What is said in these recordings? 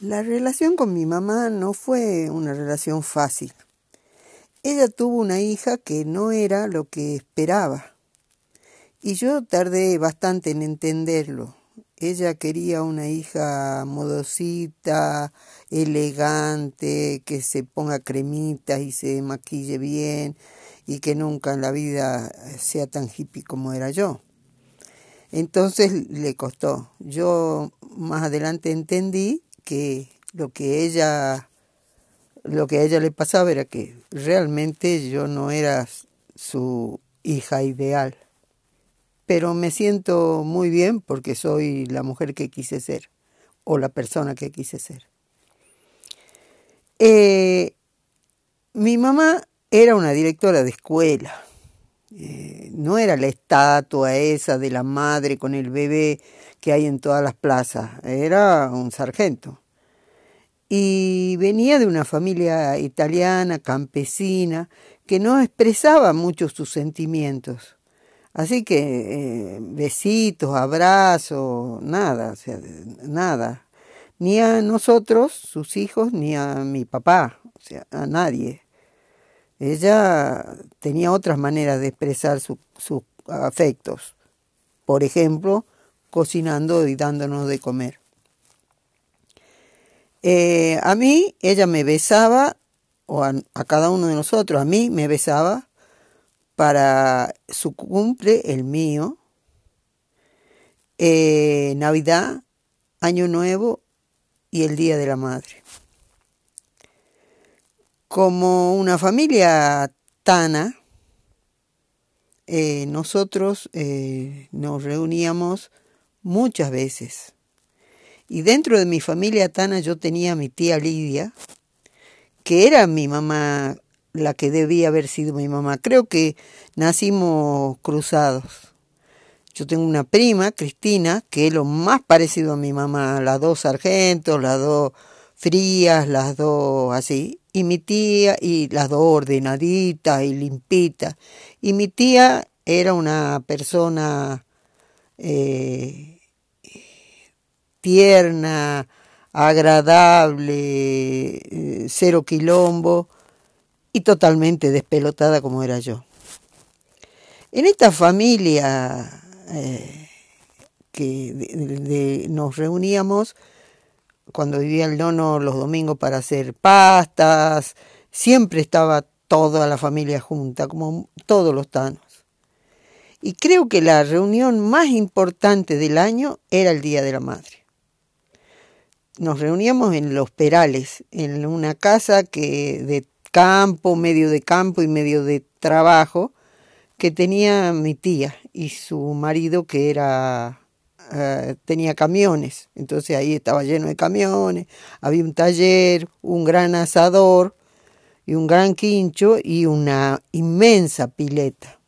La relación con mi mamá no fue una relación fácil. Ella tuvo una hija que no era lo que esperaba. Y yo tardé bastante en entenderlo. Ella quería una hija modosita, elegante, que se ponga cremitas y se maquille bien y que nunca en la vida sea tan hippie como era yo. Entonces le costó. Yo más adelante entendí que lo que ella lo que a ella le pasaba era que realmente yo no era su hija ideal. Pero me siento muy bien porque soy la mujer que quise ser o la persona que quise ser. Eh, mi mamá era una directora de escuela. Eh, no era la estatua esa de la madre con el bebé que hay en todas las plazas, era un sargento. Y venía de una familia italiana, campesina, que no expresaba mucho sus sentimientos. Así que eh, besitos, abrazos, nada, o sea, nada. Ni a nosotros, sus hijos, ni a mi papá, o sea, a nadie. Ella tenía otras maneras de expresar sus afectos. Por ejemplo, cocinando y dándonos de comer. Eh, a mí ella me besaba, o a, cada uno de nosotros, a mí me besaba para su cumple, el mío, eh, Navidad, Año Nuevo y el Día de la Madre. Como una familia tana, eh, nosotros nos reuníamos muchas veces. Y dentro de mi familia Tana yo tenía a mi tía Lidia, que era mi mamá, la que debía haber sido mi mamá. Creo que nacimos cruzados. Yo tengo una prima, Cristina, que es lo más parecido a mi mamá, las dos sargentos, las dos frías, las dos así, y mi tía, y las dos ordenaditas y limpitas. Y mi tía era una persona eh, tierna, agradable, eh, cero quilombo y totalmente despelotada como era yo. En esta familia eh, que nos reuníamos cuando vivía el nono los domingos para hacer pastas, siempre estaba toda la familia junta, como todos los tanos. Y creo que la reunión más importante del año era el Día de la Madre nos reuníamos en Los Perales, en una casa que de campo, medio de campo y medio de trabajo, que tenía mi tía y su marido que era eh, tenía camiones, entonces ahí estaba lleno de camiones, había un taller, un gran asador y un gran quincho y una inmensa pileta.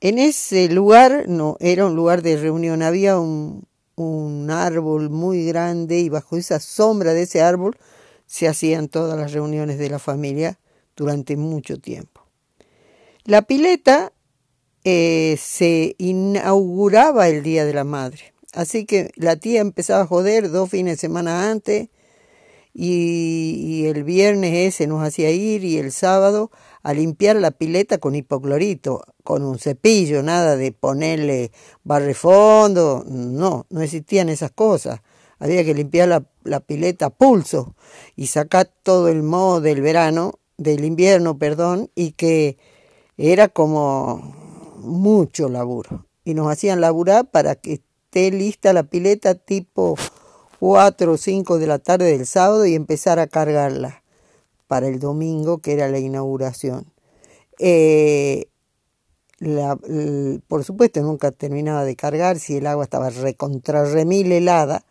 En ese lugar no era un lugar de reunión, había un, un árbol muy grande y bajo esa sombra de ese árbol se hacían todas las reuniones de la familia durante mucho tiempo. La pileta eh, se inauguraba el Día de la Madre, así que la tía empezaba a joder dos fines de semana antes y, y el viernes ese nos hacía ir y el sábado a limpiar la pileta con hipoclorito, con un cepillo, nada de ponerle barrefondo, no, no existían esas cosas. Había que limpiar la, pileta a pulso y sacar todo el moho del verano, del invierno, perdón, y que era como mucho laburo. Y nos hacían laburar para que esté lista la pileta tipo 4 o 5 de la tarde del sábado y empezar a cargarla para el domingo, que era la inauguración. Eh, por supuesto, nunca terminaba de cargar si el agua estaba recontra remil helada,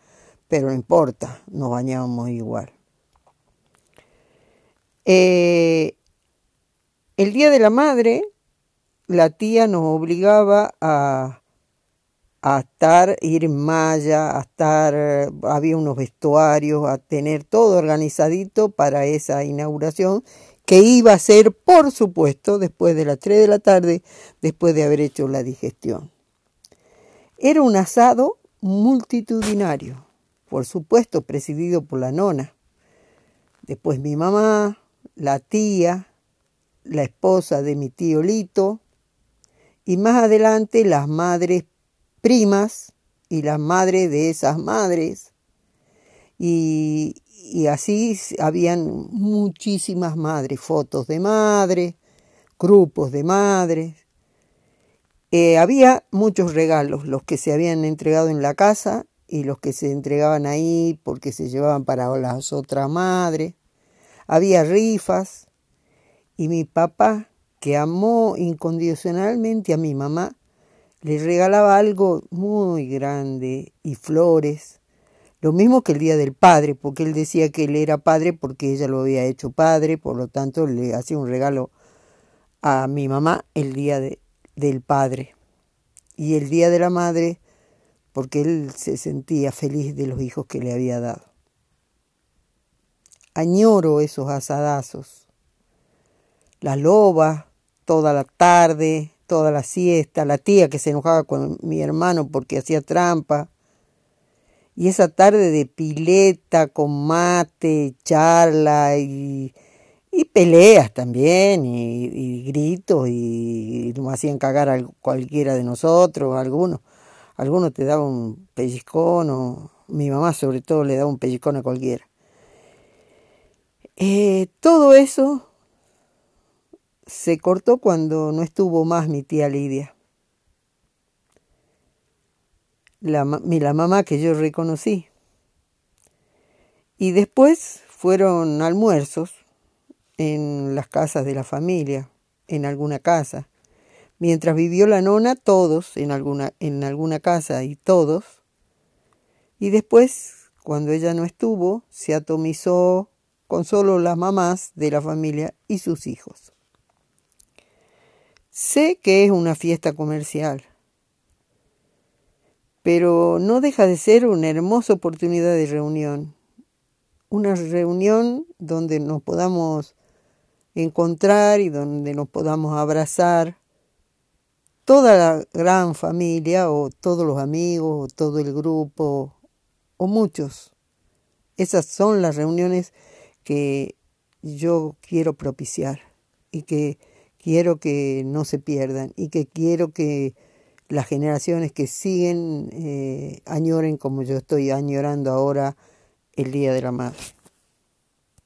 pero no importa, nos bañábamos igual. Eh, el Día de la Madre, la tía nos obligaba a a estar, ir en malla, a estar, había unos vestuarios, a tener todo organizadito para esa inauguración que iba a ser, por supuesto, después de las 3 de la tarde, después de haber hecho la digestión. Era un asado multitudinario. por supuesto presidido por la nona. Después mi mamá, la tía, la esposa de mi tío Lito, y más adelante las madres primas y las madres de esas madres. Y, así habían muchísimas madres, fotos de madres, grupos de madres. Eh, había muchos regalos, los que se habían entregado en la casa y los que se entregaban ahí porque se llevaban para las otras madres. Había rifas y mi papá, que amó incondicionalmente a mi mamá, le regalaba algo muy grande y flores lo mismo que el Día del Padre, porque él decía que él era padre porque ella lo había hecho padre, por lo tanto le hacía un regalo a mi mamá el Día del Padre. Y el Día de la Madre porque él se sentía feliz de los hijos que le había dado. Añoro esos asadazos. La loba, toda la tarde, toda la siesta, la tía que se enojaba con mi hermano porque hacía trampa, y esa tarde de pileta con mate, charla y, y peleas también, y, gritos, y, nos hacían cagar a cualquiera de nosotros, algunos. Algunos te daban un pellizcón, mi mamá sobre todo le daba un pellizcón a cualquiera. Eh, todo eso se cortó cuando no estuvo más mi tía Lidia la, la mamá que yo reconocí. Y después fueron almuerzos en las casas de la familia, en alguna casa. Mientras vivió la nona, todos en alguna, en alguna casa y todos. Y después, cuando ella no estuvo, se atomizó con solo las mamás de la familia y sus hijos. Sé que es una fiesta comercial, pero no deja de ser una hermosa oportunidad de reunión. Una reunión donde nos podamos encontrar y donde nos podamos abrazar toda la gran familia o todos los amigos o todo el grupo o muchos. Esas son las reuniones que yo quiero propiciar y que quiero que no se pierdan y que quiero que las generaciones que siguen eh, añoren como yo estoy añorando ahora el Día de la Madre.